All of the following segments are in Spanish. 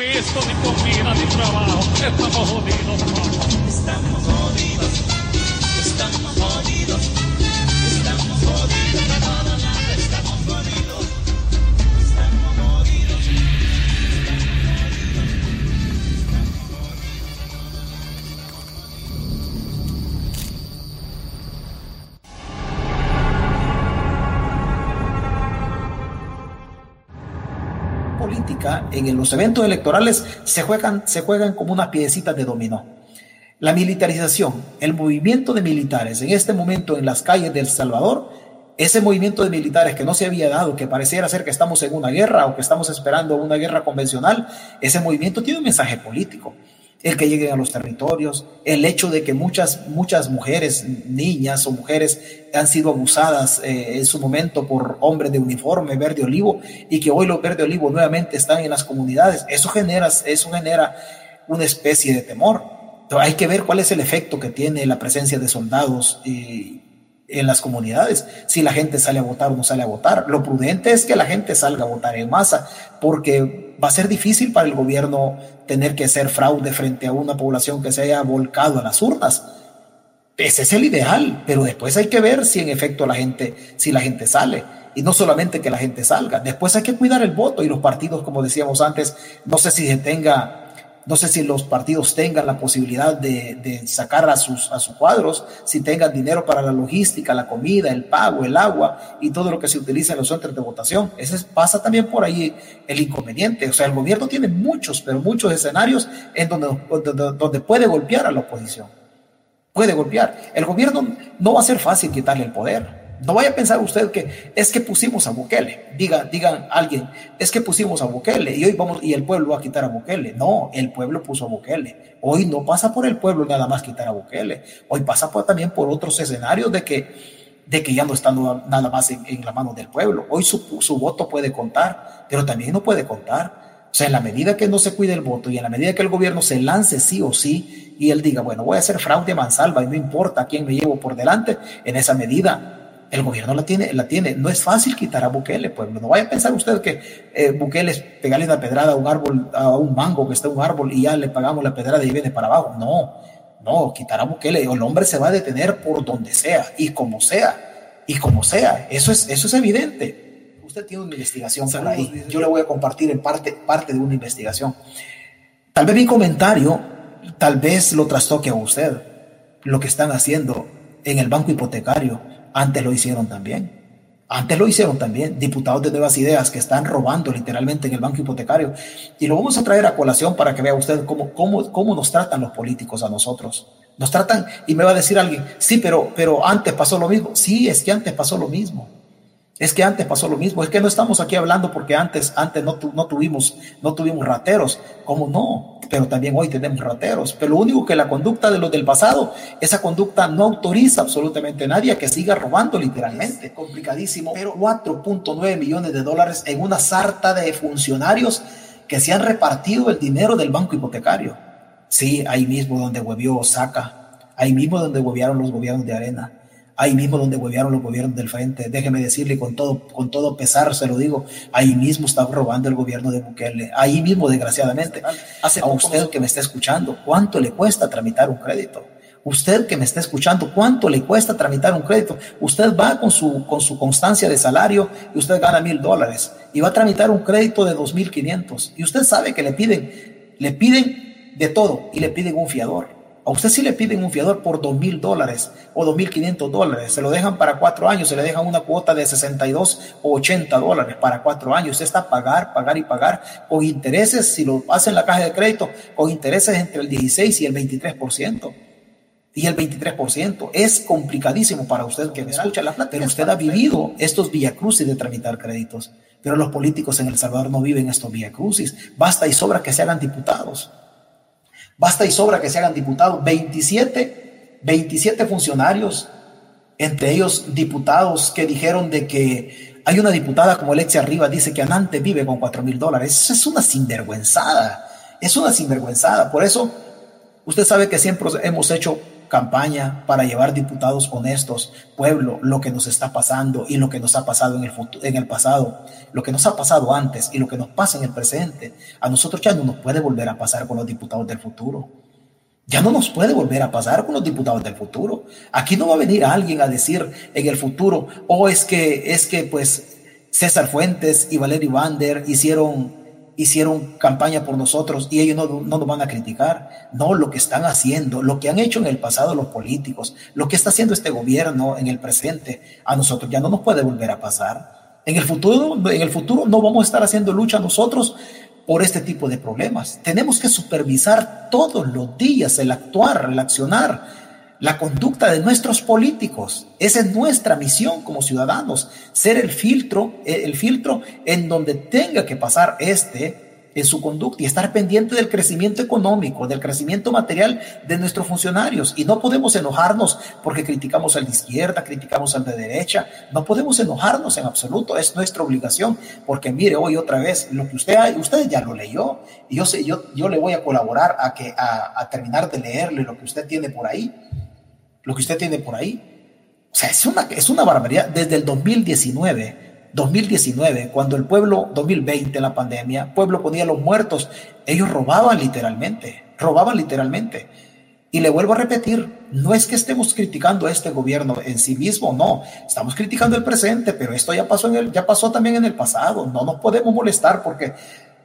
pisto, ni comida, ni trabajo. Estamos jodidos, Estamos jodidos. Estamos jodidos. En los eventos electorales se juegan, se juegan como unas piedecitas de dominó. La militarización, el movimiento de militares en este momento en las calles de El Salvador, ese movimiento de militares que no se había dado, que pareciera ser que estamos en una guerra o que estamos esperando una guerra convencional, ese movimiento tiene un mensaje político el que lleguen a los territorios, el hecho de que muchas, muchas mujeres, niñas o mujeres han sido abusadas eh, en su momento por hombres de uniforme verde olivo y que hoy los verde olivo nuevamente están en las comunidades, eso genera, eso genera una especie de temor. hay que ver cuál es el efecto que tiene la presencia de soldados eh, en las comunidades, si la gente sale a votar o no sale a votar. Lo prudente es que la gente salga a votar en masa, porque va a ser difícil para el gobierno tener que hacer fraude frente a una población que se haya volcado a las urnas. Ese es el ideal, pero después hay que ver si en efecto la gente, si la gente sale. Y no solamente que la gente salga, después hay que cuidar el voto y los partidos, como decíamos antes, no sé si se tenga no sé si los partidos tengan la posibilidad de, sacar a sus, a sus cuadros, si tengan dinero para la logística, la comida, el pago, el agua y todo lo que se utiliza en los centros de votación. Ese pasa también por ahí el inconveniente. O sea, el gobierno tiene muchos, pero muchos escenarios en donde, donde, donde puede golpear a la oposición. Puede golpear. El gobierno no va a ser fácil quitarle el poder no vaya a pensar usted que es que pusimos a Bukele. Diga, digan alguien, es que pusimos a Bukele y hoy vamos y el pueblo va a quitar a Bukele. No, el pueblo puso a Bukele. Hoy no pasa por el pueblo nada más quitar a Bukele. Hoy pasa también por otros escenarios de que, de que ya no está nada más en, la mano del pueblo. Hoy su, voto puede contar, pero también no puede contar. O sea, en la medida que no se cuide el voto y en la medida que el gobierno se lance sí o sí y él diga, bueno, voy a hacer fraude a mansalva y no importa quién me llevo por delante, en esa medida el gobierno la tiene, la tiene. No es fácil quitar a Bukele, pues no vaya a pensar usted que eh, Bukele es pegarle una pedrada a un árbol, a un mango que está en un árbol y ya le pagamos la pedrada y viene para abajo. No, no, quitar a Bukele. El hombre se va a detener por donde sea y como sea, y como sea. Eso es, eso es evidente. Usted tiene una investigación por ahí. Yo le voy a compartir en parte, parte de una investigación. Tal vez mi comentario, tal vez lo trastoque a usted, lo que están haciendo en el banco hipotecario antes lo hicieron también. Antes lo hicieron también diputados de Nuevas Ideas que están robando literalmente en el banco hipotecario. Y lo vamos a traer a colación para que vea usted cómo, cómo, cómo nos tratan los políticos a nosotros. Nos tratan, y me va a decir alguien, sí, pero, pero antes pasó lo mismo. Sí, es que antes pasó lo mismo. Es que antes pasó lo mismo. Es que no estamos aquí hablando porque antes, antes no, tuvimos, no tuvimos rateros. ¿Cómo no? pero también hoy tenemos rateros. Pero lo único que la conducta de los del pasado, esa conducta no autoriza absolutamente a nadie a que siga robando literalmente. Complicadísimo. Pero 4.9 millones de dólares en una sarta de funcionarios que se han repartido el dinero del banco hipotecario. Sí, ahí mismo donde huevió Saca, ahí mismo donde huevearon los gobiernos de arena ahí mismo donde huevearon los gobiernos del frente. Déjeme decirle con todo, con todo pesar, se lo digo, ahí mismo está robando el gobierno de Bukele, ahí mismo desgraciadamente. Hace a usted que me está escuchando, ¿cuánto le cuesta tramitar un crédito? Usted que me está escuchando, ¿cuánto le cuesta tramitar un crédito? Usted va con su, con su constancia de salario y usted gana mil dólares y va a tramitar un crédito de dos mil quinientos y usted sabe que le piden, le piden de todo y le piden un fiador. A usted si le piden un fiador por dos mil dólares o dos mil quinientos dólares, se lo dejan para cuatro años, se le dejan una cuota de 62 o 80 dólares para cuatro años. Usted está pagar, pagar y pagar con intereses, si lo hace en la caja de crédito, con intereses entre el 16 y el 23%. Y el 23% es complicadísimo para usted que me escucha la plata, pero usted ha vivido estos crucis de tramitar créditos. Pero los políticos en El Salvador no viven estos crucis. Basta y sobra que se hagan diputados. Basta y sobra que se hagan diputados. 27, 27 funcionarios, entre ellos diputados que dijeron de que hay una diputada como Alexia Arriba, dice que Anante vive con 4 mil dólares. Eso es una sinvergüenzada. Es una sinvergüenzada. Por eso, usted sabe que siempre hemos hecho campaña para llevar diputados honestos. Pueblo, lo que nos está pasando y lo que nos ha pasado en el, futuro, en el pasado, lo que nos ha pasado antes y lo que nos pasa en el presente, a nosotros ya no nos puede volver a pasar con los diputados del futuro. Ya no nos puede volver a pasar con los diputados del futuro. Aquí no va a venir alguien a decir en el futuro, o oh, es que, es que pues César Fuentes y Valerio Vander hicieron hicieron campaña por nosotros y ellos no, no, nos van a criticar. No, lo que están haciendo, lo que han hecho en el pasado los políticos, lo que está haciendo este gobierno en el presente, a nosotros ya no nos puede volver a pasar. En el futuro, en el futuro no vamos a estar haciendo lucha nosotros por este tipo de problemas. Tenemos que supervisar todos los días el actuar, el accionar la conducta de nuestros políticos. Esa es nuestra misión como ciudadanos, ser el filtro, eh, el filtro en donde tenga que pasar este en su conducta y estar pendiente del crecimiento económico, del crecimiento material de nuestros funcionarios. Y no podemos enojarnos porque criticamos al de izquierda, criticamos al de derecha. No podemos enojarnos en absoluto. Es nuestra obligación. Porque mire, hoy otra vez, lo que usted, usted ya lo leyó. Yo, sé, yo, yo le voy a colaborar a, que, a terminar de leerle lo que usted tiene por ahí lo que usted tiene por ahí. O sea, es una, es una barbaridad. Desde el 2019, 2019, cuando el pueblo, 2020, la pandemia, pueblo ponía los muertos, ellos robaban literalmente, robaban literalmente. Y le vuelvo a repetir, no es que estemos criticando a este gobierno en sí mismo, no, estamos criticando el presente, pero esto ya pasó, en el, ya pasó también en el pasado, no nos podemos molestar porque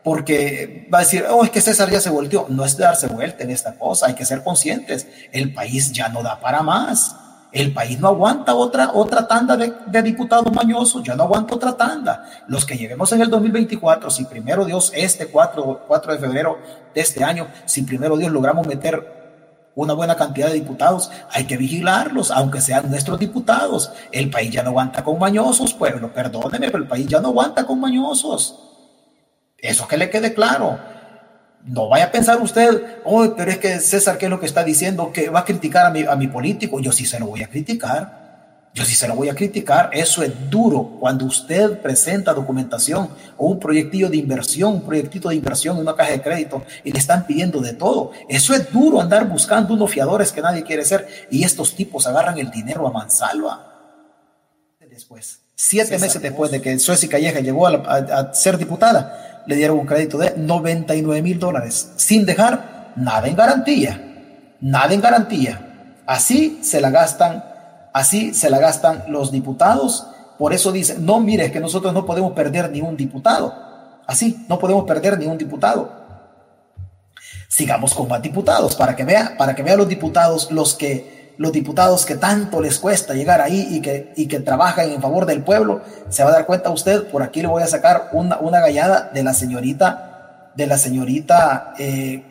porque va a decir, oh, es que César ya se volteó. No es darse vuelta en esta cosa, hay que ser conscientes. El país ya no da para más. El país no aguanta otra, otra tanda de, diputados mañosos, ya no aguanta otra tanda. Los que lleguemos en el 2024, si primero Dios, este 4, 4 de febrero de este año, si primero Dios logramos meter una buena cantidad de diputados, hay que vigilarlos, aunque sean nuestros diputados. El país ya no aguanta con mañosos, pueblo, perdóneme, pero el país ya no aguanta con mañosos. Eso que le quede claro. No vaya a pensar usted, oh, pero es que César, ¿qué es lo que está diciendo? Que va a criticar a mi, a mi político. Yo sí se lo voy a criticar. Yo sí se lo voy a criticar. Eso es duro cuando usted presenta documentación o un proyectillo de inversión, un proyectito de inversión en una caja de crédito y le están pidiendo de todo. Eso es duro andar buscando unos fiadores que nadie quiere ser y estos tipos agarran el dinero a mansalva. Después, siete meses después de que Suecia Calleja llegó a ser diputada, le dieron un crédito de 99 mil dólares, sin dejar nada en garantía, nada en garantía. Así se la gastan, así se la gastan los diputados. Por eso dicen, no, mire, que nosotros no podemos perder ni un diputado. Así, no podemos perder ni un diputado. Sigamos con más diputados para que vea, para que vean los diputados los que los diputados que tanto les cuesta llegar ahí y que, y que trabajan en favor del pueblo, se va a dar cuenta usted, por aquí le voy a sacar una, una gallada de la señorita, de la señorita, eh,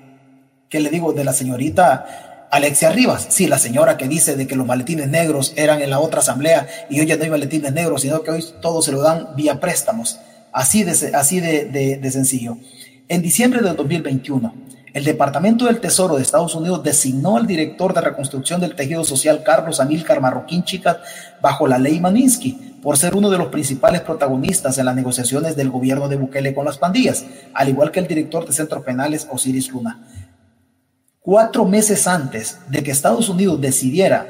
¿qué le digo? De la señorita Alexia Rivas, sí, la señora que dice de que los maletines negros eran en la otra asamblea y hoy ya no hay maletines negros, sino que hoy todos se lo dan vía préstamos, así de, así de, de, sencillo. En diciembre de 2021, el Departamento del Tesoro de Estados Unidos designó al director de reconstrucción del tejido social Carlos Amílcar Marroquín Chicas bajo la ley Maninsky por ser uno de los principales protagonistas en las negociaciones del gobierno de Bukele con las pandillas, al igual que el director de centros penales Osiris Luna. Cuatro meses antes de que Estados Unidos decidiera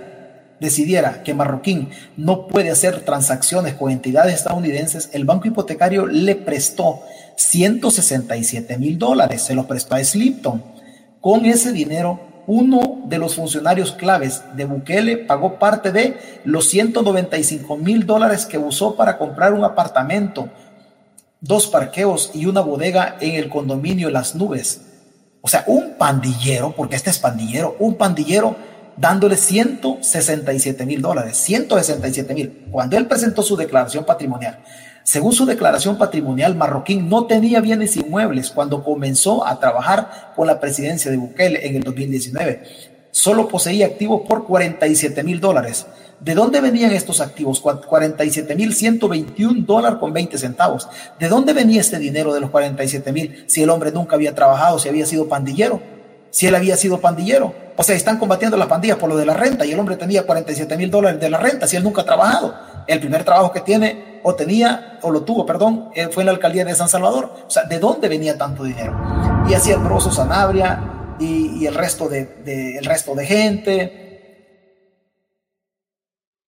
decidiera que Marroquín no puede hacer transacciones con entidades estadounidenses, el banco hipotecario le prestó 167 mil dólares, se los prestó a Slipton. Con ese dinero, uno de los funcionarios claves de Bukele pagó parte de los 195 mil dólares que usó para comprar un apartamento, dos parqueos y una bodega en el condominio Las Nubes. O sea, un pandillero, porque este es pandillero, un pandillero dándole 167 mil dólares, 167 mil, cuando él presentó su declaración patrimonial. Según su declaración patrimonial, Marroquín no tenía bienes inmuebles cuando comenzó a trabajar con la presidencia de Bukele en el 2019. Solo poseía activos por 47 mil dólares. ¿De dónde venían estos activos? 47 mil 121 dólares con 20 centavos. ¿De dónde venía este dinero de los 47 mil si el hombre nunca había trabajado, si había sido pandillero? Si él había sido pandillero. O sea, están combatiendo las pandillas por lo de la renta y el hombre tenía 47 mil dólares de la renta si él nunca ha trabajado. El primer trabajo que tiene o tenía o lo tuvo, perdón, eh, fue en la alcaldía de San Salvador. O sea, ¿de dónde venía tanto dinero? Y así el Broso Sanabria y, el, resto de, el resto de gente